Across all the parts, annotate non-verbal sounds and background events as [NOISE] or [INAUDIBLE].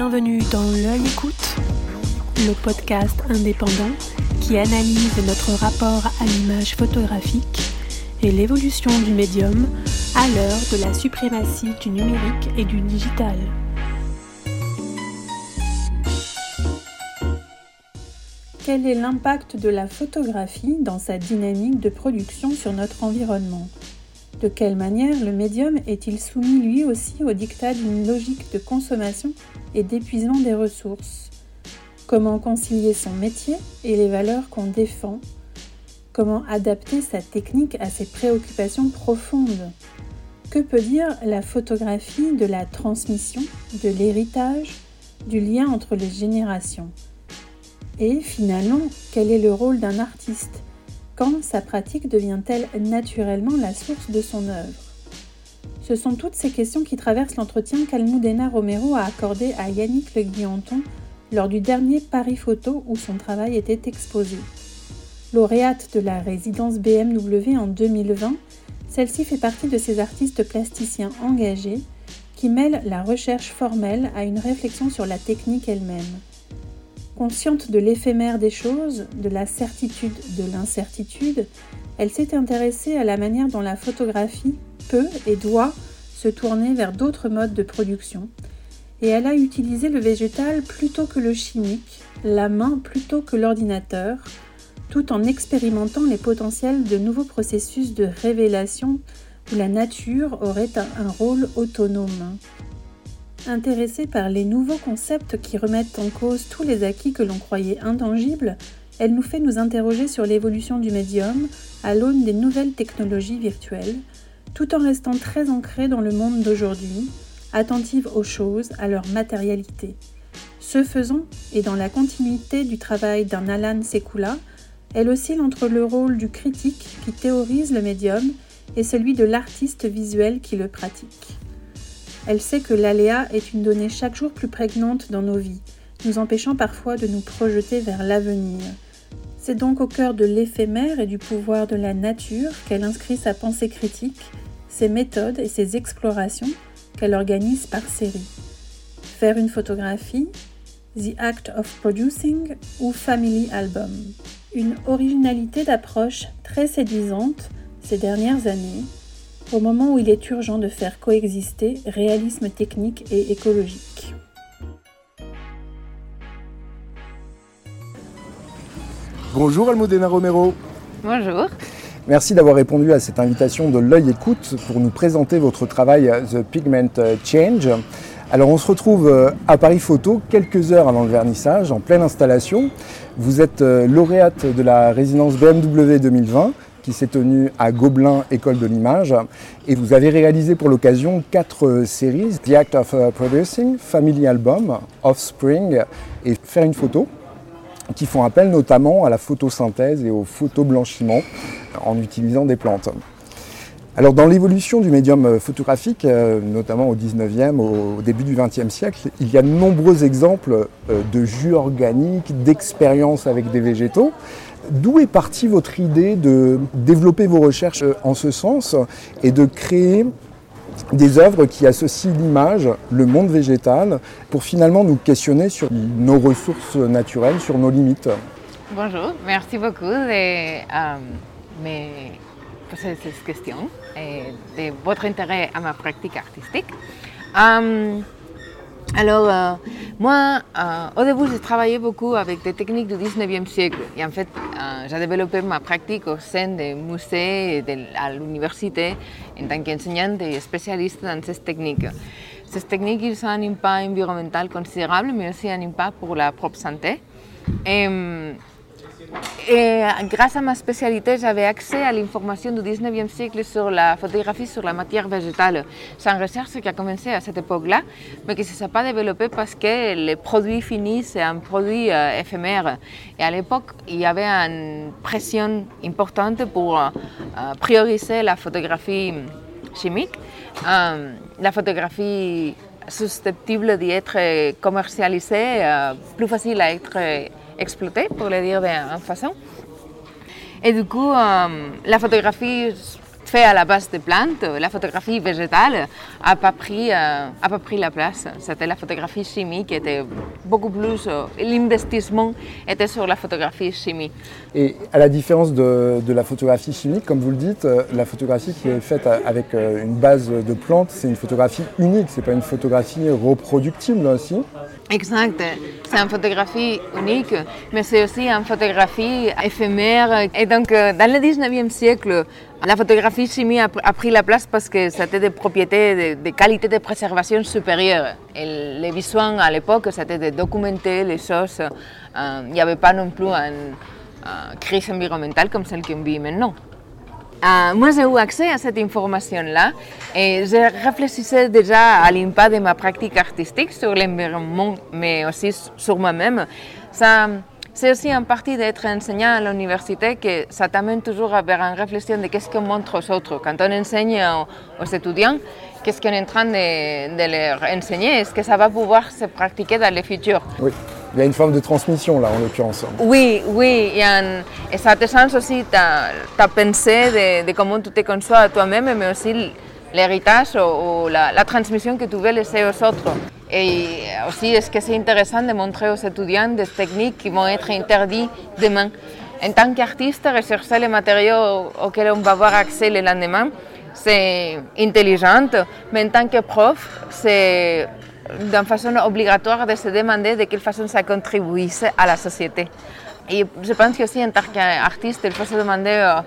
Bienvenue dans L'œil écoute, le podcast indépendant qui analyse notre rapport à l'image photographique et l'évolution du médium à l'heure de la suprématie du numérique et du digital. Quel est l'impact de la photographie dans sa dynamique de production sur notre environnement? De quelle manière le médium est-il soumis lui aussi au dictat d'une logique de consommation? Et d'épuisement des ressources Comment concilier son métier et les valeurs qu'on défend Comment adapter sa technique à ses préoccupations profondes. Que peut dire la photographie de la transmission, de l'héritage, du lien entre les générations? Et finalement, quel est le rôle d'un artiste? Quand sa pratique devient-elle naturellement la source de son œuvre? Ce sont toutes ces questions qui traversent l'entretien qu'Almudena Romero a accordé à Yannick Le Guillanton lors du dernier Paris Photo où son travail était exposé. Lauréate de la résidence BMW en 2020, celle-ci fait partie de ces artistes plasticiens engagés qui mêlent la recherche formelle à une réflexion sur la technique elle-même. Consciente de l'éphémère des choses, de la certitude de l'incertitude, elle s'est intéressée à la manière dont la photographie peut et doit se tourner vers d'autres modes de production, et elle a utilisé le végétal plutôt que le chimique, la main plutôt que l'ordinateur, tout en expérimentant les potentiels de nouveaux processus de révélation où la nature aurait un, rôle autonome. Intéressée par les nouveaux concepts qui remettent en cause tous les acquis que l'on croyait intangibles, elle nous fait nous interroger sur l'évolution du médium à l'aune des nouvelles technologies virtuelles, tout en restant très ancrée dans le monde d'aujourd'hui, attentive aux choses, à leur matérialité. Ce faisant, et dans la continuité du travail d'un Alan Sekula, elle oscille entre le rôle du critique qui théorise le médium et celui de l'artiste visuel qui le pratique. Elle sait que l'aléa est une donnée chaque jour plus prégnante dans nos vies, nous empêchant parfois de nous projeter vers l'avenir. C'est donc au cœur de l'éphémère et du pouvoir de la nature qu'elle inscrit sa pensée critique, ses méthodes et ses explorations qu'elle organise par série. Faire une photographie, The Act of Producing ou Family Album. Une originalité d'approche très séduisante ces dernières années au moment où il est urgent de faire coexister réalisme technique et écologique. Bonjour Almudena Romero. Bonjour. Merci d'avoir répondu à cette invitation de l'œil écoute pour nous présenter votre travail The Pigment Change. Alors on se retrouve euh, à Paris Photo quelques heures avant le vernissage, en pleine installation. Vous êtes euh, lauréate de la résidence BMW 2020 qui s'est tenue à Gobelin, École de l'Image. Et vous avez réalisé pour l'occasion quatre euh, séries, The Act of euh, Producing, Family Album, Offspring et Faire une photo, qui font appel notamment à la photosynthèse et au photoblanchiment en utilisant des plantes. Alors dans l'évolution du médium euh, photographique, notamment au 19e, au début du 20e siècle, il y a de nombreux exemples de jus organiques, d'expériences avec des végétaux. D'où est partie votre idée de développer vos recherches euh, en ce sens et de créer des œuvres qui associent l'image, le monde végétal, pour finalement nous questionner sur nos ressources naturelles, sur nos limites Bonjour, merci beaucoup de euh, me poser cette question et de votre intérêt à ma pratique artistique. Euh, alors, euh, moi, euh, au début, j'ai travaillé beaucoup avec des techniques du 19e siècle. Et en fait, euh, j'ai développé ma pratique au sein des musées et à l'université en tant qu'enseignante et spécialiste dans ces techniques. Ces techniques, ont un impact environnemental considérable, mais aussi un impact pour la propre santé. Et, et grâce à ma spécialité, j'avais accès à l'information du 19e siècle sur la photographie sur la matière végétale. C'est une recherche qui a commencé à cette époque-là, mais qui ne s'est pas développée parce que le produit fini, c'est un produit euh, éphémère. Et à l'époque, il y avait une pression importante pour euh, prioriser la photographie chimique. La photographie susceptible d'être commercialisée, plus facile à être exploité, pour le dire d'une façon. Et du coup, euh, la photographie fait à la base des plantes, la photographie végétale n'a pas, pris, euh, pas pris la place. C'était la photographie chimique qui était beaucoup plus. Euh, l'investissement était sur la photographie chimique. Et à la différence de, de, la photographie chimique, comme vous le dites, la photographie qui est faite avec une base de plantes, c'est une photographie unique, c'est pas une photographie reproductible aussi. Exact, c'est une photographie unique, mais c'est aussi une photographie éphémère. Et donc, dans le 19e siècle, la photographie chimie a, pris la place parce que c'était des propriétés, des, qualités de préservation supérieures. Et les besoins à l'époque, c'était de documenter les choses. Euh, il n'y avait pas non plus une, crise environnementale comme celle qu'on vit maintenant. Euh, moi, j'ai eu accès à cette information-là et je réfléchissais déjà à l'impact de ma pratique artistique sur l'environnement, mais aussi sur moi-même. C'est aussi en partie d'être enseignant à l'université que ça t'amène toujours vers une réflexion de qu'est-ce qu'on montre aux autres. Quand on enseigne aux, étudiants, qu'est-ce qu'on est en train de, leur enseigner? Est-ce que ça va pouvoir se pratiquer dans le futur? Oui. Il y a une forme de transmission là en l'occurrence. Oui, oui, et ça te change aussi ta, pensée de, comment tu te conçois toi-même, mais aussi l'héritage ou, la, la, transmission que tu veux laisser aux autres. Et aussi, est-ce que c'est intéressant de montrer aux étudiants des techniques qui vont être interdites demain? En tant qu'artiste, rechercher les matériaux auxquels on va avoir accès le lendemain, c'est intelligent, mais en tant que prof, c'est d'une façon obligatoire de se demander de quelle façon ça contribue à la société. Et je pense qu'aussi en tant qu'artiste, il faut se demander euh,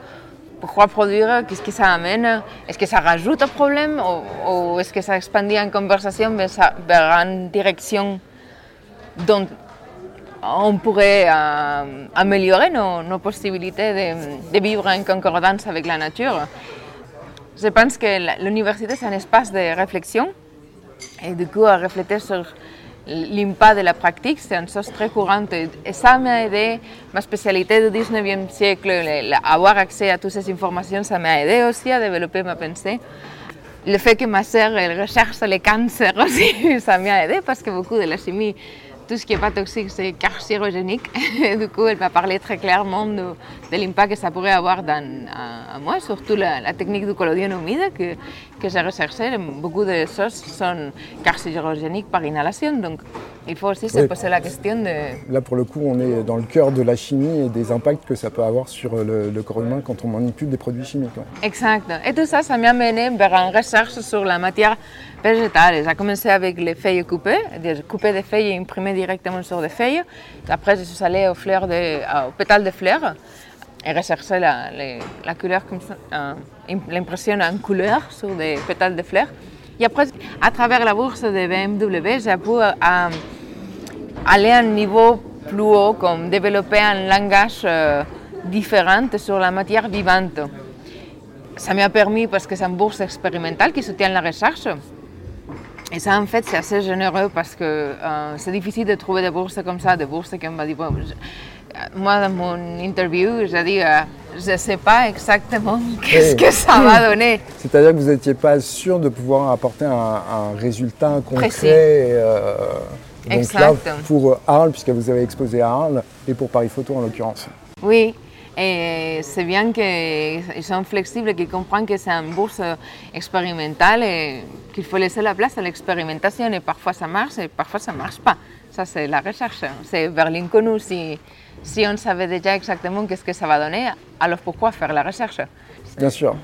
pourquoi produire Qu'est-ce que ça amène? Est-ce que ça rajoute un problème? Ou, est-ce que ça expandit en conversation vers, une direction dont on pourrait euh, améliorer nos, possibilités de, vivre en concordance avec la nature? Je pense que l'université, c'est un espace de réflexion et du coup, à réfléchir sur l'impact de la pratique, c'est une chose très courante. Et ça m'a aidé, ma spécialité du 19e siècle, avoir accès à toutes ces informations, ça m'a aidé aussi à développer ma pensée. Le que ma sœur recherche les cancers aussi, [LAUGHS] ça m'a aidé parce que de la chimie tout ce qui n'est pas toxique, c'est carcinogénique. [LAUGHS] du coup, elle m'a parlé très clairement de, l'impact que ça pourrait avoir dans, à, moi, surtout la, technique du collodion humide que, j'ai recherché. Beaucoup de choses sont carcinogéniques par inhalation, donc il faut aussi se poser la question de... Là, pour le coup, on est dans le cœur de la chimie et des impacts que ça peut avoir sur le, corps humain quand on manipule des produits chimiques. Exact. Et tout ça, ça m'a mené vers une recherche sur la matière végétale. J'ai commencé avec les feuilles coupées, couper des feuilles et imprimer directement sur des feuilles. Après, je suis allée aux, fleurs de, aux pétales de fleurs et rechercher la, la couleur comme ça, euh, l'impression en couleur sur des pétales de fleurs. Et après, à travers la bourse de BMW, j'ai pu euh, aller à un niveau plus haut, comme développer un langage euh, différent sur la matière vivante. Ça m'a permis, parce que c'est une bourse expérimentale qui soutient la recherche, et ça, en fait, c'est assez généreux parce que euh, c'est difficile de trouver des bourses comme ça, des bourses qui m'a dit, moi, dans mon interview, j'ai dit, euh, je ne sais pas exactement [LAUGHS] qu'est-ce que ça va donner. C'est-à-dire que vous n'étiez pas sûr de pouvoir apporter un, résultat concret. Euh, donc là, pour Arles, puisque vous avez exposé à Arles, et pour Paris Photo en l'occurrence. Oui, et c'est bien qu'ils sont flexibles, qu'ils comprennent que c'est une bourse expérimentale et qu'il faut laisser la place à l'expérimentation. Et parfois ça marche et parfois ça ne marche pas. Ça, c'est la recherche. C'est vers l'inconnu. Si, si on savait déjà exactement qu'est-ce que ça va donner, alors pourquoi faire la recherche Bien sûr.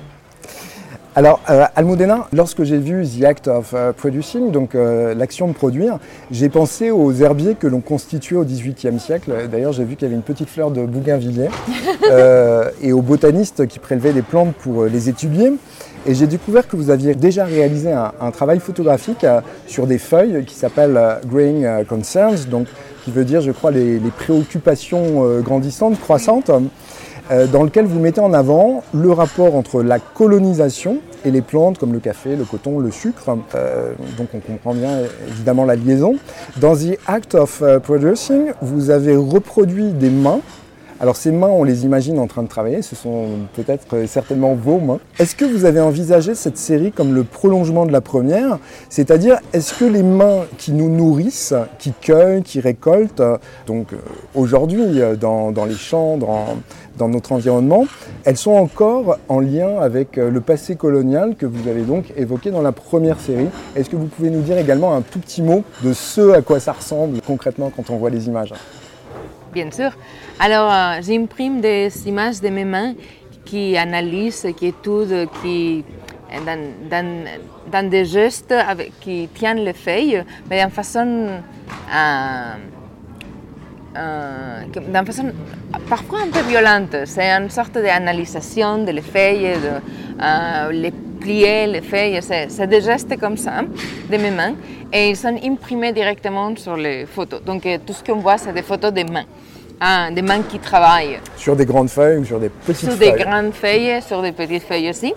Alors, euh, Almudena, lorsque j'ai vu The Act of euh, Producing, donc euh, l'action de produire, j'ai pensé aux herbiers que l'on constituait au XVIIIe siècle. D'ailleurs, j'ai vu qu'il y avait une petite fleur de bougainvilliers [LAUGHS] et aux botanistes qui prélevaient des plantes pour les étudier. Et j'ai découvert que vous aviez déjà réalisé un, travail photographique sur des feuilles qui s'appelle Growing Concerns, donc qui veut dire, je crois, les préoccupations grandissantes, croissantes. Euh, dans lequel vous mettez en avant le rapport entre la colonisation et les plantes comme le café, le coton, le sucre. Euh, donc on comprend bien évidemment la liaison. Dans The Act of euh, Producing, vous avez reproduit des mains Alors ces mains, on les imagine en train de travailler, ce sont peut-être euh, certainement vos mains. Est-ce que vous avez envisagé cette série comme le prolongement de la première? C'est-à-dire, est-ce que les mains qui nous nourrissent, qui cueillent, qui récoltent, donc euh, aujourd'hui dans, les champs, dans, notre environnement, elles sont encore en lien avec euh, le passé colonial que vous avez donc évoqué dans la première série? Est-ce que vous pouvez nous dire également un tout petit mot de ce à quoi ça ressemble concrètement quand on voit les images? Bien sûr. Alors, euh, j'imprime des images de mes mains qui analysent, qui étudient, qui dans, dans, des gestes qui tiennent les feuilles, mais d'une façon euh, euh, façon parfois un peu violente. C'est une sorte d'analysation de les feuilles, de euh, les plier, les feuilles. C'est des gestes comme ça de mes mains et ils sont imprimés directement sur les photos. Donc tout ce qu'on voit, c'est des photos des mains. Ah, des mains qui travaillent. Sur des grandes feuilles ou sur des petites feuilles Sur des grandes feuilles, sur des petites feuilles aussi.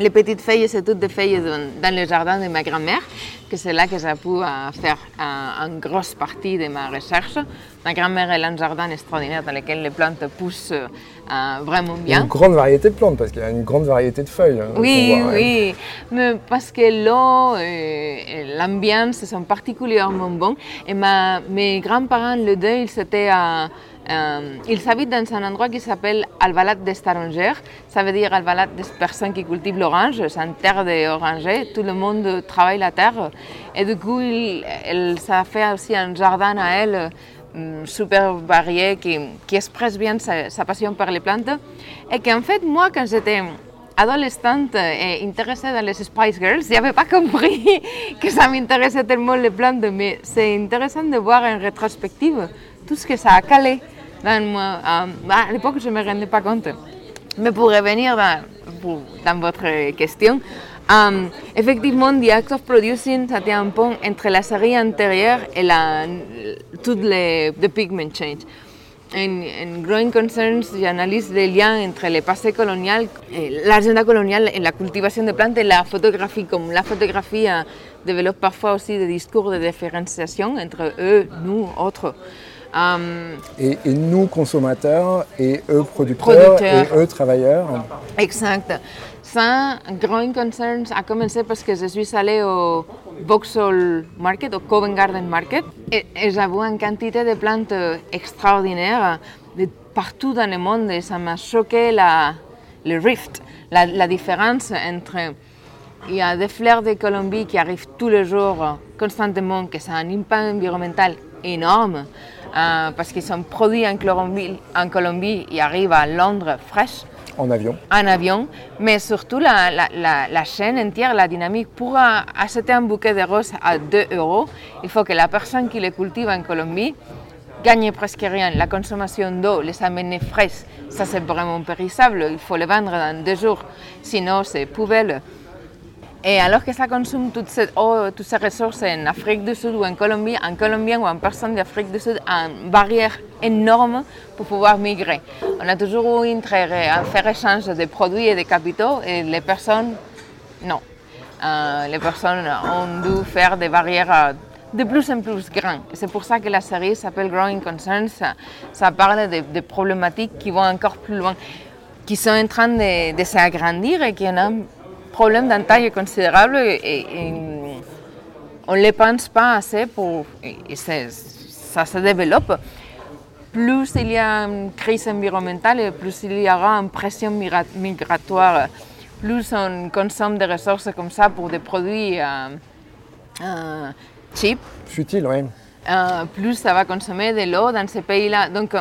Les petites feuilles, c'est toutes des feuilles dans, le jardin de ma grand-mère, que c'est là que j'ai pu euh, faire une grosse partie de ma recherche. Ma grand-mère a un jardin extraordinaire dans lequel les plantes poussent euh, vraiment bien. Une grande variété de plantes, parce qu'il y a une grande variété de feuilles. Hein, oui, oui, mais parce que l'eau et l'ambiance sont particulièrement bons. Et ma, mes grands-parents, le deux, ils étaient à euh, ils habitent dans un endroit qui s'appelle Albalat des Tarongers. Ça veut dire Albalat des personnes qui cultivent l'orange. C'est une terre d'oranger. Tout le monde travaille la terre. Et du coup, il, ça fait aussi un jardin à elle mm, super varié qui, expresse bien sa, passion pour les plantes. Et qu'en fait, moi, quand j'étais adolescente et intéressée dans les Spice Girls, je n'avais pas compris [LAUGHS] que ça m'intéressait tellement les plantes, mais c'est intéressant de voir en rétrospective tout ce que ça a calé moi, euh, à l'époque, je ne me rendais pas compte. Mais pour revenir dans, dans votre question, um, effectivement, The Act of Producing, c'était un pont entre la série antérieure et la, toutes les the pigment change. En, en, Growing Concerns, j'analyse les liens entre le passé colonial, l'agenda coloniale et la cultivation de plantes et la photographie. Comme la photographie développe parfois aussi des discours de différenciation entre eux, nous, autres. Um, et, nous, consommateurs, et eux, producteurs, et eux, travailleurs. Exact. Ça, Growing Concerns a commencé parce que je suis allée au Vauxhall Market, au Covent Garden Market, et, j'avoue une quantité de plantes extraordinaires de partout dans le monde, et ça m'a choqué la, le rift, la, la différence entre il y a des fleurs de Colombie qui arrivent tous les jours, constamment, que ça a un impact environnemental énorme. Euh, parce qu'ils sont produits en Colombie, en Colombie et arrivent à Londres fraîches. En avion. En avion, mais surtout la, la, la, chaîne entière, la dynamique. Pour acheter un bouquet de roses à 2 euros, il faut que la personne qui les cultive en Colombie gagne presque rien. La consommation d'eau, les amener fraîches, ça c'est vraiment périssable. Il faut les vendre dans deux jours, sinon c'est poubelle. Et alors que ça consomme toutes ces, toutes ces ressources en Afrique du Sud ou en Colombie, un Colombien ou une personne d'Afrique du Sud a une barrière énorme pour pouvoir migrer. On a toujours eu intérêt à faire échange de produits et de capitaux et les personnes, non. Euh, les personnes ont dû faire des barrières de plus en plus grandes. C'est pour ça que la série s'appelle Growing Concerns. Ça, parle de, de, problématiques qui vont encore plus loin, qui sont en train de, de s'agrandir et qui ont problème d'un taille considérable et, on ne les pense pas assez pour, et ça se développe. Plus il y a une crise environnementale, plus il y aura une pression migratoire, plus on consomme des ressources comme ça pour des produits euh, euh, cheap. Futiles, oui. Euh, plus ça va consommer de l'eau dans ces pays-là. Donc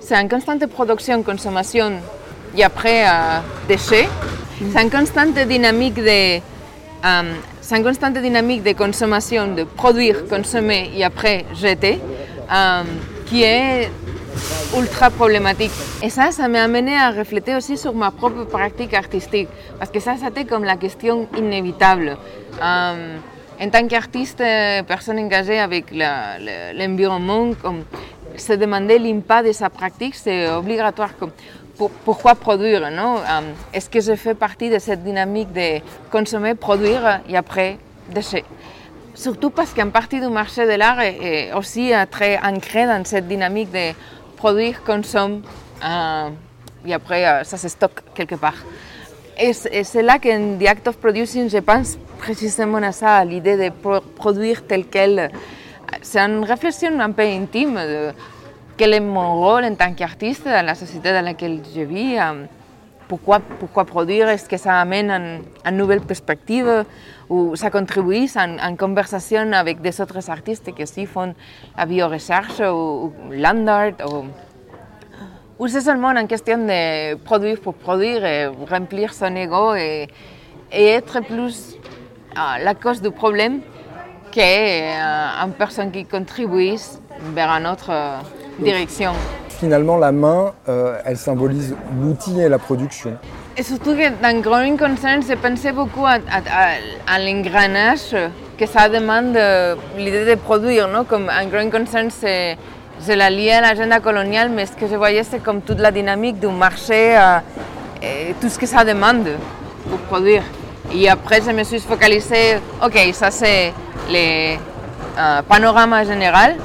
c'est une constante production, consommation et après déchets. C'est une constante dynamique de, um, constante dynamique de consommation, de produire, consommer et après jeter, um, qui est ultra problématique. Et ça, ça m'a amené à réfléchir aussi sur ma propre pratique artistique, parce que ça, c'était comme la question inévitable. Um, en tant qu'artiste, personne engagée avec l'environnement, se demander l'impact de sa pratique, c'est obligatoire. Comme, pourquoi produire Est-ce que je fais partie de cette dynamique de consommer, produire et après déchet Surtout parce qu'une partie du marché de l'art est aussi euh, très ancrée dans cette dynamique de produire, consommer, Euh, et après, euh, ça se stocke quelque part. Et c'est là qu'en The Act of Producing, je pense précisément à ça, à l'idée de produire tel quel. C'est une réflexion un peu intime quel est mon rôle en tant qu'artiste dans la société dans laquelle je vis. Pourquoi, pourquoi produire? Est-ce que ça amène une, une, nouvelle perspective ou ça contribue en, en, conversation avec des autres artistes qui aussi font la biorecherche ou, ou land art ou, ou c'est seulement une question de produire pour produire et remplir son ego et, être plus à la cause du problème qu'une personne qui contribue vers une autre direction finalement, la main, euh, elle symbolise l'outil et la production. Et surtout que dans Growing Concern, je pensais beaucoup à, à, à l'engrenage que ça demande l'idée de produire. Non? Comme un Growing Concern, c'est, je la lié à l'agenda coloniale, mais ce que je voyais, c'est comme toute la dynamique du marché euh, et tout ce que ça demande pour produire. Et après, je me suis focalisée, ok, ça c'est le euh, panorama général,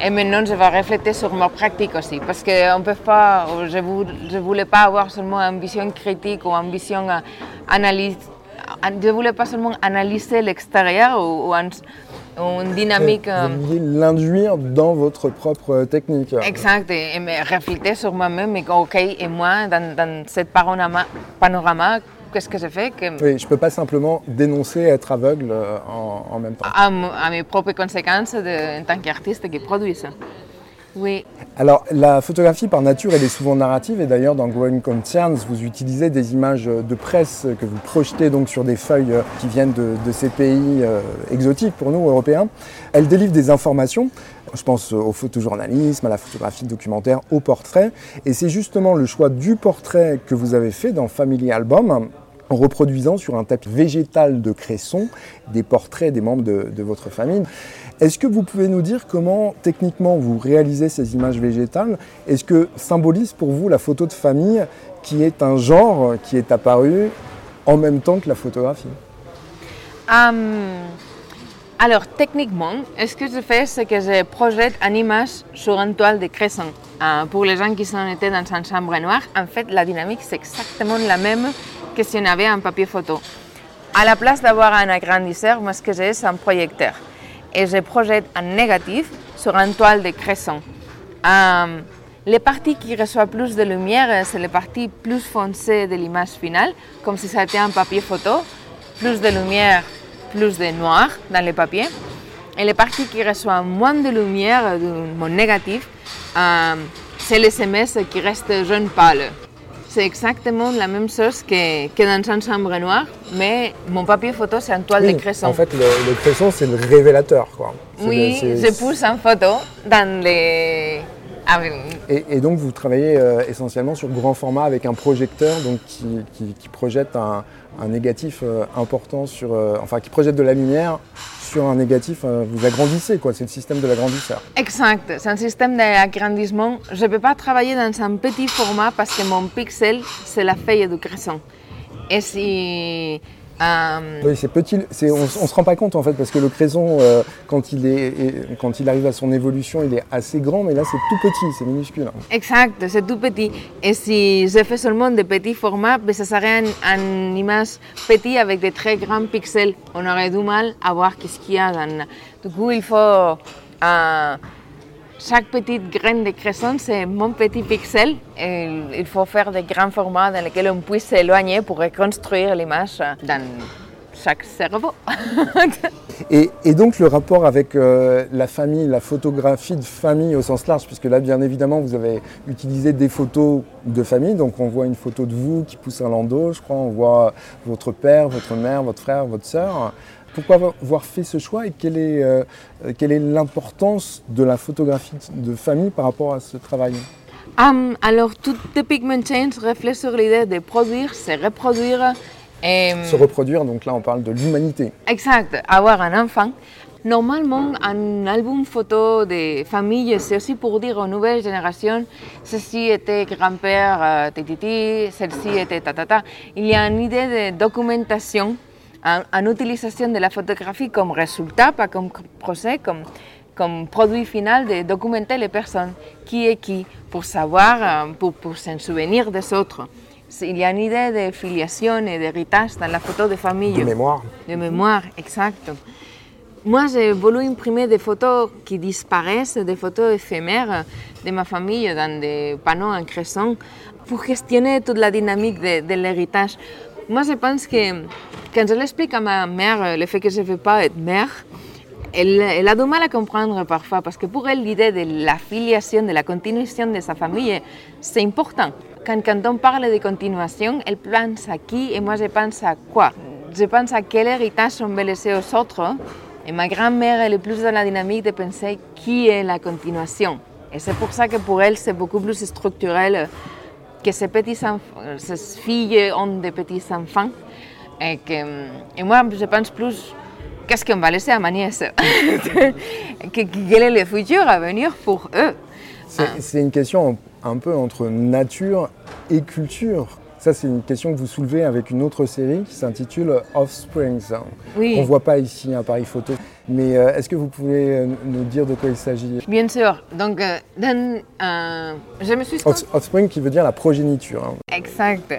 et maintenant, je vais refléter sur ma pratique aussi, parce que on peut pas, je ne voulais pas avoir seulement une vision critique ou une vision analyse. Je ne voulais pas seulement analyser l'extérieur ou, ou une, une, dynamique. Vous vouliez l'induire dans votre propre technique. Exact, et, et me refléter sur moi-même, et ok, et moi, dans, dans ce panorama, panorama qu'est-ce que je fais que... Oui, je ne peux pas simplement dénoncer être aveugle en, en même temps. À, à, mes propres conséquences de, en tant qu'artiste qui produit ça. Oui. Alors, la photographie par nature, elle est souvent narrative, et d'ailleurs, dans Growing Concerns, vous utilisez des images de presse que vous projetez donc sur des feuilles qui viennent de, ces pays euh, exotiques pour nous, Européens. Elle délivre des informations. Je pense au photojournalisme, à la photographie documentaire, au portrait. Et c'est justement le choix du portrait que vous avez fait dans Family Album, en reproduisant sur un tapis végétal de cresson des portraits des membres de votre famille. Est-ce que vous pouvez nous dire comment techniquement vous réalisez ces images végétales? Est-ce que symbolise pour vous la photo de famille qui est un genre qui est apparu en même temps que la photographie? Um, Alors techniquement, ce que je fais, c'est que je projette une image sur une toile de cresson. Uh, pour les gens qui sont été dans une chambre noire, en fait, la dynamique, c'est exactement la même que si on avait un papier photo. À la place d'avoir un agrandisseur, moi, ce que j'ai, c'est un projecteur. Et je projette un négatif sur une toile de cresson. Um, les parties qui reçoivent plus de lumière, c'est les parties plus foncées de l'image finale, comme si ça était un papier photo. Plus de lumière, plus de noir dans le papier. Et les parties qui reçoivent moins de lumière, de mon négatif, c'est les SMS qui restent jaune pâle. C'est exactement la même chose que, que dans une chambre noire, mais mon papier photo, c'est une toile oui, de cresson. En fait, le, le cresson, c'est le révélateur. Quoi. Oui, le, je pousse en photo dans les... Ah, oui. et, et, donc, vous travaillez euh, essentiellement sur grand format avec un projecteur donc, qui, qui, qui projette un, un négatif euh, important sur... Euh, enfin, qui projette de la lumière sur un négatif, vous agrandissez, quoi. C'est le système de l'agrandisseur. Exact, c'est un système d'agrandissement. Je ne peux pas travailler dans un petit format parce que mon pixel, c'est la feuille du cresson. Et si... Euh, oui, c'est petit. C'est, on ne se rend pas compte en fait parce que le cresson, euh, quand, il est, quand il arrive à son évolution, il est assez grand, mais là c'est tout petit, c'est minuscule. Exact, c'est tout petit. Et si je fais seulement des petits formats, ben, ça serait une image petite avec des très grands pixels. On aurait du mal à voir ce qu'il y a dans. Du coup, il faut. Euh, chaque petite graine de cresson, c'est mon petit pixel. Il faut faire des grands formats dans lesquels on puisse s'éloigner pour reconstruire l'image dans chaque cerveau. [LAUGHS] et, et, donc le rapport avec euh, la famille, la photographie de famille au sens large, puisque là bien évidemment vous avez utilisé des photos de famille, donc on voit une photo de vous qui pousse un landau, je crois, on voit votre père, votre mère, votre frère, votre sœur. Pourquoi avoir fait ce choix et quelle est, euh, quelle est l'importance de la photographie de famille par rapport à ce travail um, Alors, tout The Pigment Change reflète sur l'idée de produire, se reproduire. Et... Se reproduire, donc là on parle de l'humanité. Exact, avoir un enfant. Normalement, un album photo de famille, c'est aussi pour dire aux nouvelles générations, ceci était grand-père, euh, titi, celle-ci était tatata. Il y a une idée de documentation en, en, utilisation de la photographie comme résultat, pas comme procès, comme comme produit final de documenter les personnes, qui est qui, pour savoir, pour, pour s'en souvenir des autres. Il y a une idée de filiation et d'héritage dans la photo de famille. De mémoire. De mémoire, exact. Moi, j'ai voulu imprimer des photos qui disparaissent, des photos éphémères de ma famille dans des panneaux en cresson pour questionner toute la dynamique de, de l'héritage. Moi, je pense que quand je l'explique à ma mère, le fait que je ne veux pas être mère, elle, elle, a du mal à comprendre parfois parce que pour elle, l'idée de la filiation, de la continuation de sa famille, c'est important. Quand, quand, on parle de continuation, elle pense à qui et moi je pense à quoi? Je pense à quel héritage on veut laisser aux autres. Et ma grand-mère, elle est plus dans la dynamique de penser qui est la continuation. Et c'est pour ça que pour elle, c'est beaucoup plus structurel que ses petits ses filles ont des petits enfants. Et, que, et moi, je pense plus qu'est-ce qu'on va laisser à ma nièce [LAUGHS] Quel est le futur à venir pour eux? C'est une question un peu entre nature et culture. Ça, c'est une question que vous soulevez avec une autre série qui s'intitule Offsprings. Oui. On ne voit pas ici un appareil photo. Mais est-ce que vous pouvez nous dire de quoi il s'agit? Bien sûr. Donc, dans, euh, je me suis... Off offspring qui veut dire la progéniture. Hein. Exact.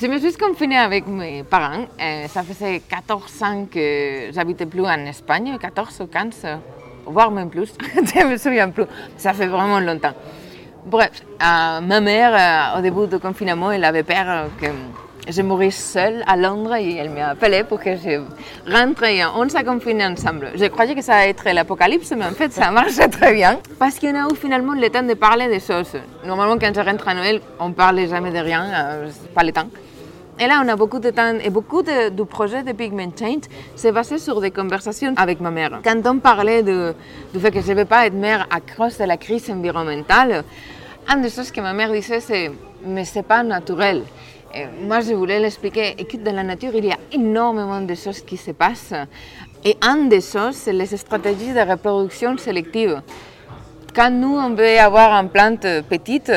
Je me suis confinée avec mes parents. Euh, ça faisait 14 ans que j'habitais plus en Espagne, 14 ou 15, voire même plus. [LAUGHS] je ne me souviens plus. Ça fait vraiment longtemps. Bref, euh, ma mère, euh, au début du confinement, elle avait peur que je mourisse seule à Londres et elle m'a appelé pour que je rentre et on s'est confiné ensemble. Je croyais que ça allait être l'apocalypse, mais en fait, ça marchait [LAUGHS] très bien. Parce qu'on a eu finalement le temps de parler des choses. Normalement, quand je rentre à Noël, on ne parle jamais de rien, euh, pas le temps. Et là, on a beaucoup de temps et beaucoup de, du projet de Pigment Change s'est basé sur des conversations avec ma mère. Quand on parlait du fait que je ne vais pas être mère à cause de la crise environnementale, une des choses que ma mère disait, c'est mais c'est pas naturel. Et moi, je voulais l'expliquer. Écoute, dans la nature, il y a énormément de choses qui se passent. Et une des choses, c'est les stratégies de reproduction sélective. Quand nous, on veut avoir une plante petite,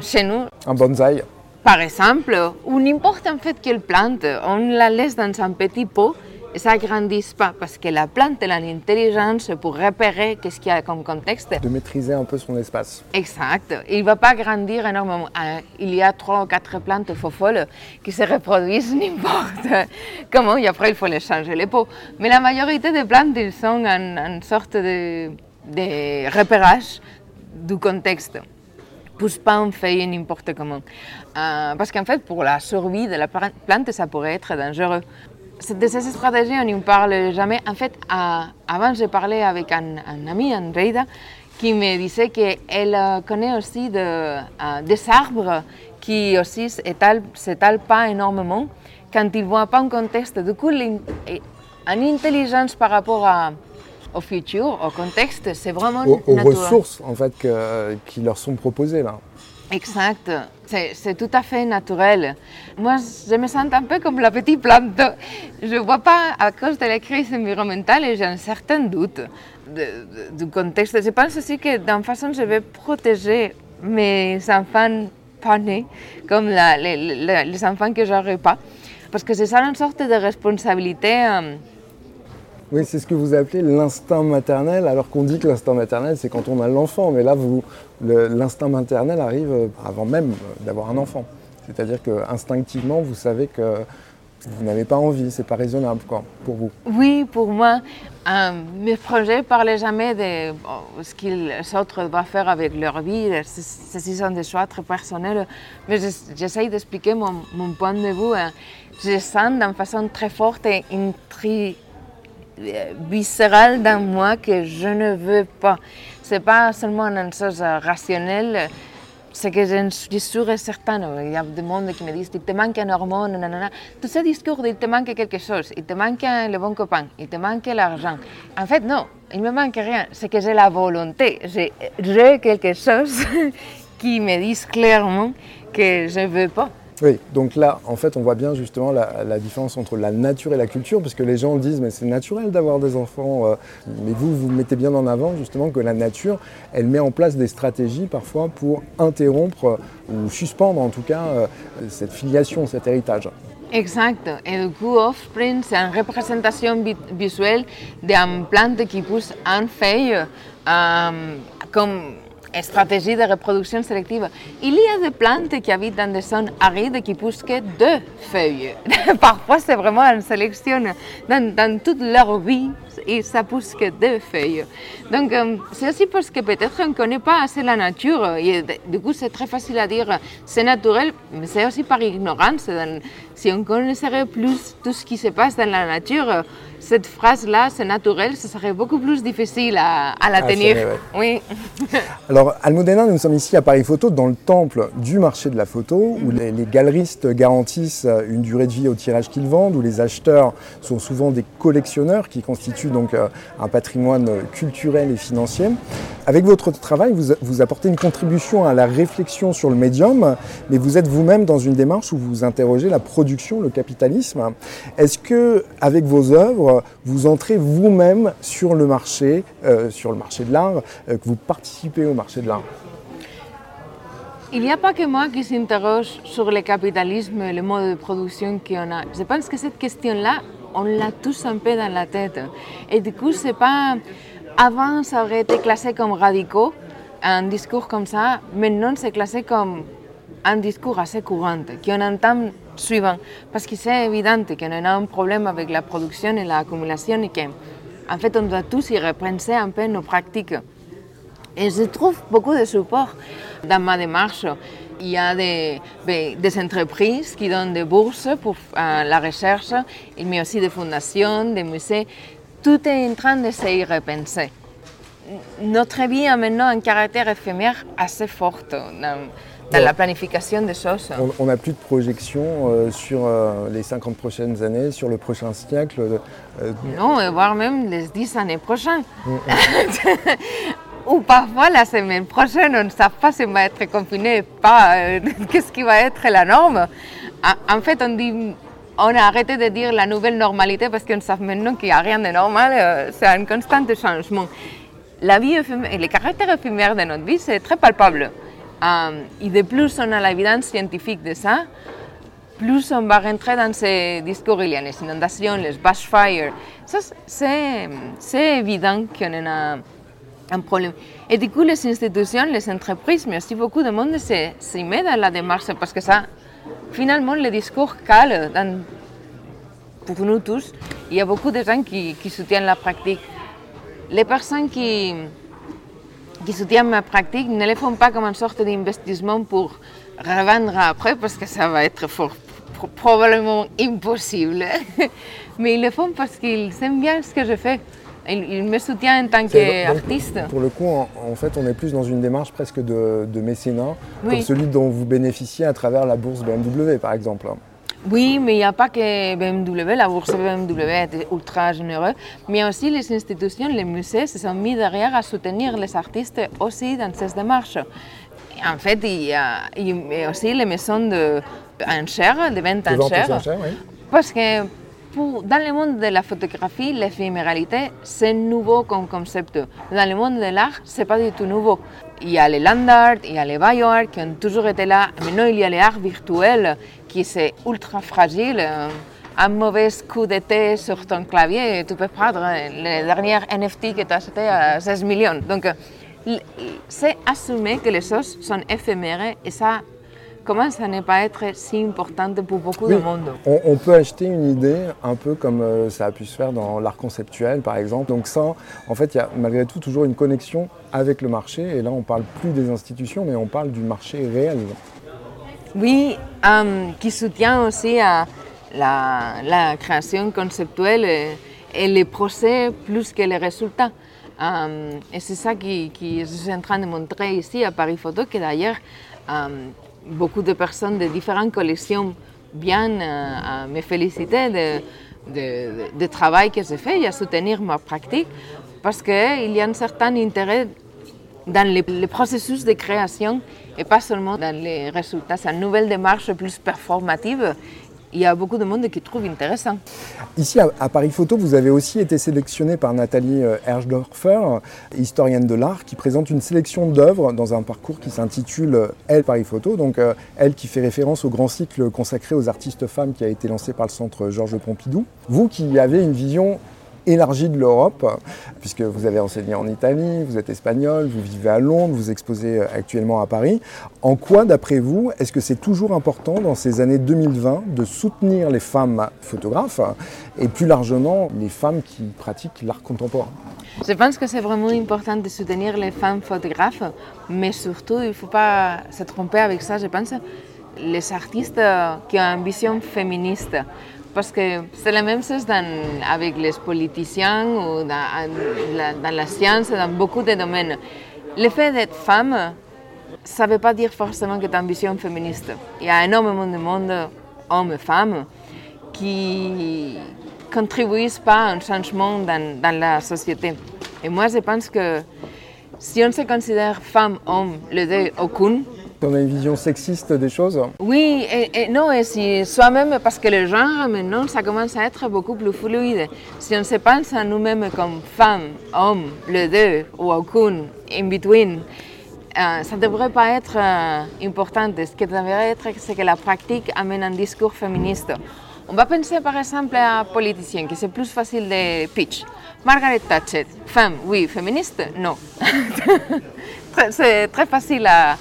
chez nous, Un bonsaï. par exemple, ou n'importe en fait quelle plante, on la laisse dans un petit pot ne grandit pas parce que la plante elle a l'intelligence pour repérer qu'est-ce qu'il y a comme contexte. De maîtriser un peu son espace. Exact. Il ne va pas grandir énormément. Ah, Il y a trois ou quatre plantes folles qui se reproduisent [LAUGHS] n'importe comment et après il faut les changer les pots. Mais la majorité des plantes, ils sont en, en sorte de, de repérage du contexte pousse pas en feuille n'importe comment. Euh, parce qu'en fait, pour la survie de la plante, ça pourrait être dangereux. De ces stratégies, on ne parle jamais. En fait, euh, avant, j'ai parlé avec un, un ami, Andreida, qui me disait qu'elle connaît aussi de, euh, des arbres qui aussi s'étalent pas énormément quand ils ne voient pas un contexte. Du coup, une intelligence par rapport à, au futur, au contexte, c'est vraiment Aux, aux ressources en fait que- qui leur sont proposées là. Exact, c'est tout à fait naturel. Moi, je me sens un peu comme la petite plante. Je ne vois pas, à cause de la crise environnementale, j'ai un certain doute du contexte. Je pense aussi que d'une façon, je vais protéger mes enfants pas nés, comme les enfants que j'aurai pas. Parce que c'est ça une sorte de responsabilité. euh, Oui, c'est ce que vous appelez l'instinct maternel, alors qu'on dit que l'instinct maternel, c'est quand on a l'enfant. Mais là, l'instinct maternel arrive euh, avant même euh, d'avoir un enfant. C'est-à-dire que instinctivement, vous savez que vous n'avez pas envie, c'est pas raisonnable quoi, pour vous. Oui, pour moi, euh, mes projets ne parlaient jamais de ce qu'ils les autres doivent faire avec leur vie. Ce- Ceci sont des choix très personnels. Mais je- j'essaie d'expliquer mon, mon point de vue. hein. Je sens d'une façon très forte une tri- viscérale dans moi que je ne veux pas. Ce n'est pas seulement une chose euh, rationnelle. C'est que je suis sûre et certaine. Il y a des monde qui me disent il te manque un hormone, nanana. Tout ce discours, il te manque quelque chose, il te manque le bon copain, il te manque l'argent. En fait, non, il ne me manque rien. C'est que j'ai la volonté. J'ai quelque chose [LAUGHS] qui me dit clairement que je ne veux pas. Oui, donc là, en fait, on voit bien justement la, différence entre la nature et la culture, parce que les gens disent, mais c'est naturel d'avoir des enfants. euh, Mais vous, vous mettez bien en avant justement que la nature, elle met en place des stratégies parfois pour interrompre euh, ou suspendre en tout cas euh, cette filiation, cet héritage. Exact. Et du coup, Offprint, c'est une représentation visuelle d'une plante qui pousse en feuille, comme stratégie de reproduction sélective. Il y a des plantes qui habitent dans des zones arides qui poussent que deux feuilles. [LAUGHS] Parfois, c'est vraiment une sélection dans, dans toute leur vie et ça pousse que deux feuilles. Donc, euh, c'est aussi parce que peut-être on ne connaît pas assez la nature. Du coup, c'est très facile à dire c'est naturel, mais c'est aussi par ignorance. Si on connaissait plus tout ce qui se passe dans la nature, cette phrase-là, c'est naturel, ce serait beaucoup plus difficile à, la tenir. Oui. [LAUGHS] Alors, Almudena, nous sommes ici à Paris Photo, dans le temple du marché de la photo, où les, galeristes garantissent une durée de vie au tirage qu'ils vendent, où les acheteurs sont souvent des collectionneurs qui constituent donc euh, un patrimoine culturel et financier. Avec votre travail, vous, vous apportez une contribution à la réflexion sur le médium, mais vous êtes vous-même dans une démarche où vous interrogez la production, le capitalisme. Est-ce que, avec vos œuvres, vous entrez vous-même sur le marché, euh, sur le marché de l'art, euh, que vous participez au marché de l'art? Il n'y a pas que moi qui s'interroge sur le capitalisme le mode de production qu'on a. Je pense que cette question-là, on l'a tous un peu dans la tête. Et du coup, c'est pas. Avant, ça aurait été classé comme radicaux, un discours comme ça. Maintenant, c'est classé comme un discours assez courant, qu'on entend parce que c'est évident qu'on a un problème avec la production et l'accumulation et qu'en fait, on doit tous y repenser un peu nos pratiques. Et je trouve beaucoup de support dans ma démarche. Il y a des, des entreprises qui donnent des bourses pour euh, la recherche, mais aussi des fondations, des musées. Tout est en train de se repenser. Notre vie a maintenant un caractère éphémère assez fort dans la planification des choses. On n'a plus de projection euh, sur euh, les 50 prochaines années, sur le prochain siècle. Euh, non, voire même les 10 années prochaines. Mm, mm. [LAUGHS] Ou parfois la semaine prochaine, on ne sait pas si on va être confiné, pas [LAUGHS] qu'est-ce qui va être la norme. En fait, on dit on a arrêté de dire la nouvelle normalité parce qu'on sait maintenant qu'il n'y a rien de normal, c'est un constant changement. La vie éphémère, le caractère éphémère de notre vie, c'est très palpable. Et de plus on a l'évidence scientifique de ça, plus on va rentrer dans ces discours. Il y a les inondations, les bushfires. C'est évident qu'on a un problème. Et du coup, les institutions, les entreprises, mais aussi beaucoup de monde s'y met dans la démarche parce que ça, finalement, le discours cale pour nous tous. Il y a beaucoup de gens qui soutiennent la pratique. Les personnes qui, qui soutiennent ma pratique ne le font pas comme une sorte d'investissement pour revendre après parce que ça va être fort, probablement impossible. [LAUGHS] Mais ils le font parce qu'ils aiment bien ce que je fais. Ils, me soutiennent en tant qu'artiste. Pour le coup, en, fait, on est plus dans une démarche presque de, mécénat, comme celui dont vous bénéficiez à travers la bourse BMW, par exemple. Oui, mais il n'y a pas que BMW, la bourse BMW est ultra généreuse, mais aussi les institutions, les musées se sont mis derrière à soutenir les artistes aussi dans ces démarches. En fait, il y a, aussi les maisons de enchères, de vente enchères, parce que dans le monde de la photographie, l'éphéméralité, c'est nouveau comme concept. Dans le monde de l'art, c'est pas du tout nouveau. Il y a les land art, il y a les bio art qui ont toujours été là. Maintenant, il y a les arts virtuels qui sont ultra fragiles. Un mauvais coup d'été sur ton clavier, tu peux prendre les dernières NFT que tu as acheté à 16 millions. Donc, c'est assumer que les choses sont éphémères et ça commence à ne pas être si importante pour beaucoup de monde? On, peut acheter une idée un peu comme euh, ça a pu se faire dans l'art conceptuel par exemple. Donc ça, en fait, il y a malgré tout toujours une connexion avec le marché. Et là, on parle plus des institutions, mais on parle du marché réel. Oui, euh, qui soutient aussi la, création conceptuelle et, les procès plus que les résultats. Euh, et c'est ça que je suis en train de montrer ici à Paris Photo, que d'ailleurs, beaucoup de personnes de différentes collections viennent à me féliciter de, travail que j'ai fait et à soutenir ma pratique parce qu'il y a un certain intérêt dans le, processus de création et pas seulement dans les résultats. C'est une nouvelle démarche plus performative il y a beaucoup de monde qui trouve intéressant. Ici, à, Paris Photo, vous avez aussi été sélectionné par Nathalie Herschdorfer, historienne de l'art, qui présente une sélection d'œuvres dans un parcours qui s'intitule Elle Paris Photo. Donc, elle qui fait référence au grand cycle consacré aux artistes femmes qui a été lancé par le centre Georges Pompidou. Vous qui avez une vision élargie de l'Europe, puisque vous avez enseigné en Italie, vous êtes espagnol, vous vivez à Londres, vous exposez actuellement à Paris. En quoi, d'après vous, est-ce que c'est toujours important dans ces années 2020 de soutenir les femmes photographes et plus largement les femmes qui pratiquent l'art contemporain? Je pense que c'est vraiment important de soutenir les femmes photographes, mais surtout, il ne faut pas se tromper avec ça, je pense, les artistes qui ont une vision féministe parce que c'est la même chose avec les politiciens ou dans, la, science, dans beaucoup de domaines. Le fait d'être femme, ça ne veut pas dire forcément que tu as une vision féministe. Il y a énormément de monde, hommes et femmes, qui ne contribuent pas à un changement dans, dans la société. Et moi, je pense que si on se considère femme, homme, les deux, aucune, on a une vision sexiste des choses Oui, et, non, et si soi-même, parce que le genre, maintenant, ça commence à être beaucoup plus fluide. Si on se pense à nous-mêmes comme femmes, hommes, les deux, ou aucune, in between, euh, ça ne devrait pas être euh, important. Ce qui devrait être, c'est que la pratique amène un discours féministe. On va penser par exemple à politiciens, que c'est plus facile de pitch. Margaret Thatcher, femme, oui, féministe, non. [LAUGHS] c'est très facile à,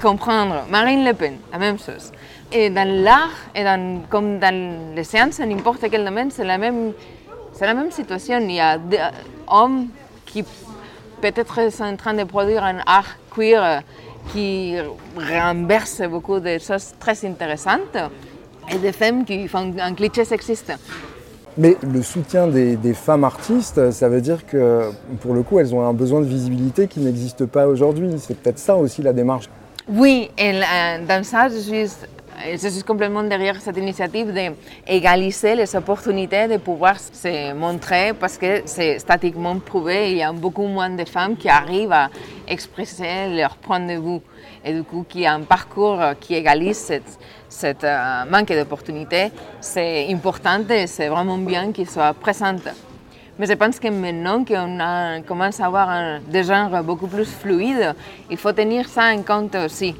comprendre. Marine Le Pen, la même chose. Et dans l'art, et dans, comme dans les sciences, n'importe quel domaine, c'est la, même, la même situation. Il y a des hommes qui peut-être sont en train de produire un art queer qui renverse beaucoup de choses très intéressantes et des femmes qui font un cliché sexiste. Mais le soutien des, femmes artistes, ça veut dire que pour le coup, elles ont un besoin de visibilité qui n'existe pas aujourd'hui. C'est peut-être ça aussi la démarche. Oui, et dans ça, je je suis complètement derrière cette initiative d'égaliser les opportunités de pouvoir se montrer parce que c'est statiquement prouvé, il y a beaucoup moins de femmes qui arrivent à exprimer leur point de vue et du coup qui a un parcours qui égalise cette, euh, manque d'opportunités, c'est important et c'est vraiment bien qu'il soit présent. Mais je pense que maintenant qu'on commence à avoir des genres beaucoup plus fluides, il faut tenir ça en compte aussi.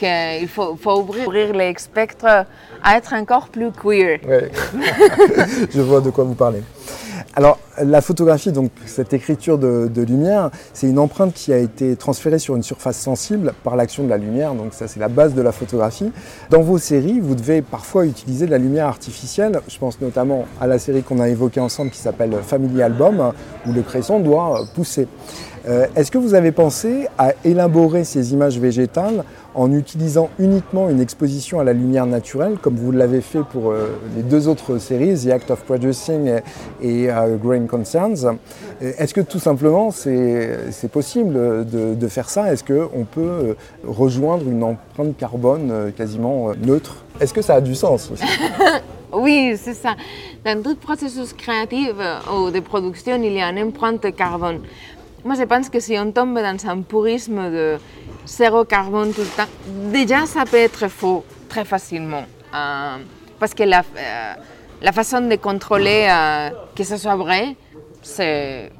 Qu'il faut, faut, ouvrir les spectres à être encore plus queer. [LAUGHS] Je vois de quoi vous parlez. Alors, la photographie, donc cette écriture de, lumière, c'est une empreinte qui a été transférée sur une surface sensible par l'action de la lumière, donc ça c'est la base de la photographie. Dans vos séries, vous devez parfois utiliser de la lumière artificielle, je pense notamment à la série qu'on a évoquée ensemble qui s'appelle Family Album, où le cresson doit pousser. Euh, est-ce que vous avez pensé à élaborer ces images végétales en utilisant uniquement une exposition à la lumière naturelle, comme vous l'avez fait pour euh, les deux autres séries, The Act of Producing et, euh, Green Concerns Est-ce que tout simplement c'est possible de, faire ça? Est-ce qu'on peut rejoindre une empreinte carbone quasiment neutre? Est-ce que ça a du sens aussi? [LAUGHS] Oui, c'est ça. Dans tout processus créatif ou de production, il y a une empreinte carbone. Moi, je pense que si on tombe dans un purisme de zéro carbone tout le temps, déjà ça peut être faux très facilement. Euh, parce que la, euh, la, façon de contrôler euh, que ce soit vrai, c'est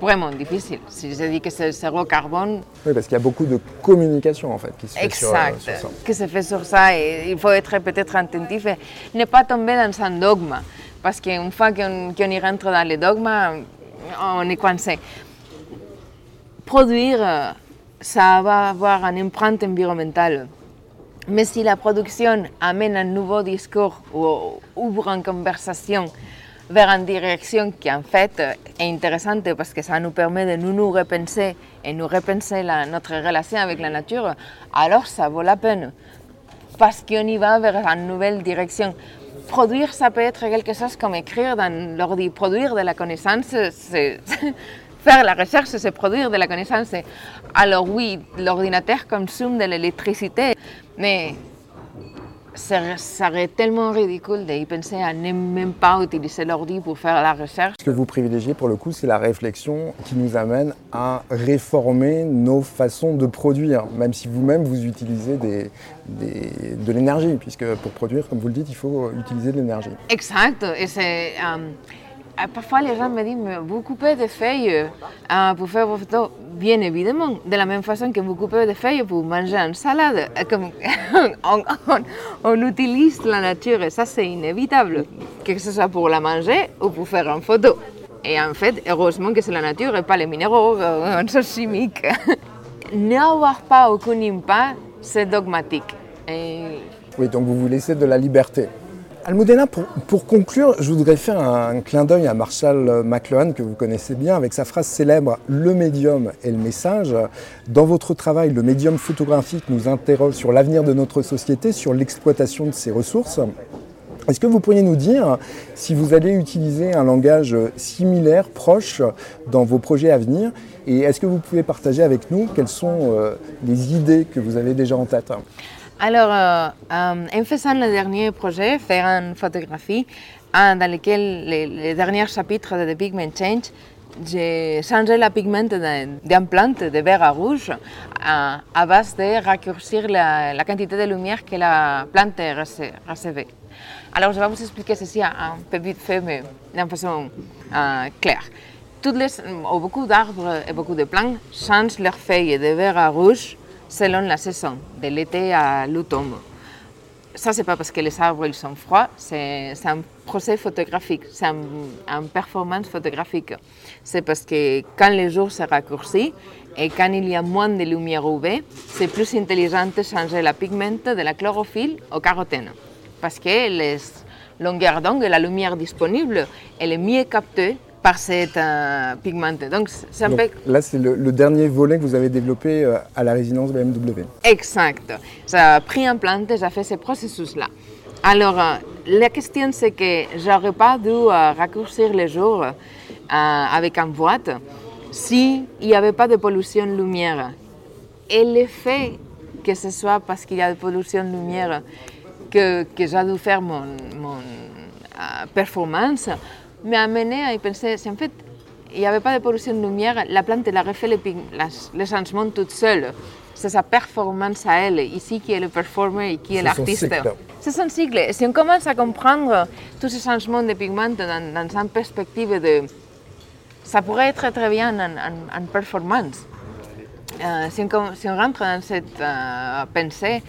vraiment difficile. Si je dis que c'est zéro carbone. Oui, parce qu'il y a beaucoup de communication en fait qui se fait sur, ça. Qui se fait sur ça et il faut être peut-être attentif et ne pas tomber dans un dogme. Parce qu'une fois qu'on y rentre dans les dogmes, on est coincé produire, euh, ça va avoir une empreinte environnementale. Mais si la production amène un nouveau discours ou ouvre une conversation vers une direction qui en fait est intéressante parce que ça nous permet de nous, repenser et nous repenser la, notre relation avec la nature, alors ça vaut la peine parce qu'on y va vers une nouvelle direction. Produire, ça peut être quelque chose comme écrire dans l'ordi. Produire de la connaissance, c'est faire la recherche, c'est produire de la connaissance. Alors oui, l'ordinateur consomme de l'électricité, mais ça serait tellement ridicule d'y penser à ne même pas utiliser l'ordi pour faire la recherche. Ce que vous privilégiez pour le coup, c'est la réflexion qui nous amène à réformer nos façons de produire, même si vous-même vous utilisez des, de l'énergie, puisque pour produire, comme vous le dites, il faut utiliser de l'énergie. Exact, et c'est... Euh, parfois, les gens me disent, vous coupez des feuilles euh, pour faire vos photos. Bien évidemment, de la même façon que vous coupez des feuilles pour manger une salade. Comme [LAUGHS] on, utilise la nature et ça, c'est inévitable, que ce soit pour la manger ou pour faire une photo. Et en fait, heureusement que c'est la nature et pas les minéraux, euh, choses chimiques. [LAUGHS] N'avoir pas aucun impact, c'est dogmatique. Oui, donc vous vous laissez de la liberté. Almudena, pour, conclure, je voudrais faire un, clin d'œil à Marshall McLuhan, que vous connaissez bien, avec sa phrase célèbre Le médium et le message. Dans votre travail, le médium photographique nous interroge sur l'avenir de notre société, sur l'exploitation de ses ressources. Est-ce que vous pourriez nous dire si vous allez utiliser un langage similaire, proche, dans vos projets à venir? Et est-ce que vous pouvez partager avec nous quelles sont euh, les idées que vous avez déjà en tête? Alors, euh, euh, en faisant le dernier projet, faire une photographie, dans lequel les, derniers chapitres de The Pigment Change, j'ai changé la pigmente d'une plante de vert à rouge à, base de raccourcir la, quantité de lumière que la plante recevait. Alors, je vais vous expliquer ceci un peu vite fait, mais d'une façon euh, claire. Toutes les, beaucoup d'arbres et beaucoup de plantes changent leurs feuilles de vert à rouge selon la saison, de l'été à l'automne. Ça, c'est pas parce que les arbres ils sont froids, c'est un procès photographique, c'est une performance photographique. C'est parce que quand les jours se raccourcissent et quand il y a moins de lumière UV, c'est plus intelligent de changer la pigmente de la chlorophylle au carotène. Parce que les longueurs d'onde la lumière disponible, elle est mieux captée par cette euh, pigmente. Donc, ça Là, c'est le, dernier volet que vous avez développé euh, à la résidence BMW. Exact. Ça a pris un plante, ça fait ce processus-là. Alors, euh, la question, c'est que j'aurais pas dû raccourcir les jours avec une boîte s'il n'y avait pas de pollution lumière. Et l'effet que ce soit parce qu'il y a de pollution lumière que, que j'ai dû faire mon, mon performance, m'a amené à y penser, si en fait il n'y avait pas de pollution de lumière, la plante elle a refait les, les changements toute seule. C'est sa performance à elle, ici qui est le performer et qui est l'artiste. C'est son cycle. Et si on commence à comprendre tous ces changements de pigments dans, dans une perspective de... Ça pourrait être très bien en, performance. Euh, si, on, si, on, rentre dans cette euh, pensée,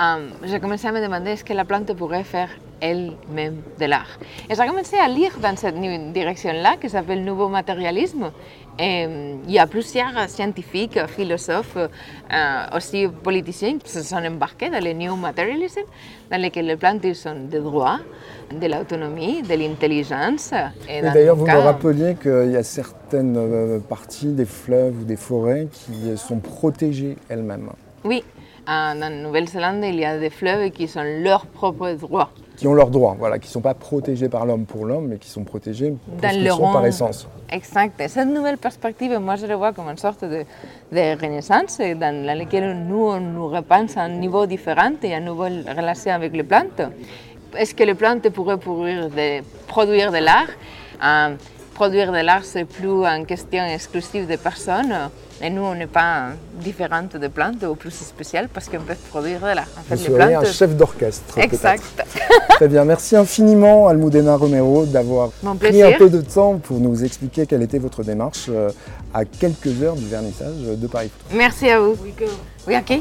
euh, j'ai commencé à me demander est-ce que la plante pourrait faire elle-même de l'art. Et j'ai commencé à lire dans cette direction-là, qui s'appelle Nouveau matérialisme. Et il y a plusieurs scientifiques, philosophes, euh, aussi politiciens qui se sont embarqués dans le New Materialism, dans lequel les plantes sont des droits, de l'autonomie, de l'intelligence. Et, d'ailleurs, vous me rappeliez qu'il y a certaines euh, parties des fleuves ou des forêts qui sont protégées elles-mêmes. Oui, en Nouvelle-Zélande, il y a des fleuves qui sont leurs propres droits qui ont leurs droits, voilà, qui ne sont pas protégés par l'homme pour l'homme, mais qui sont protégés pour ce sont par essence. Exact. Cette nouvelle perspective, moi je la vois comme une sorte de, de renaissance dans laquelle nous, on nous repense à un niveau différent et à une nouvelle relation avec les plantes. Est-ce que les plantes pourraient produire de, produire de l'art? Euh, Produire de l'art, c'est plus une question exclusive de personnes. Et nous, on n'est pas différente de plantes ou plus spéciales parce qu'on peut produire de l'art. En fait, Vous les plantes... un chef d'orchestre. Exact. [LAUGHS] Très bien. Merci infiniment, Almudena Romero, d'avoir pris un peu de temps pour nous expliquer quelle était votre démarche euh, à quelques heures du vernissage de Paris. Merci à vous. Oui, OK.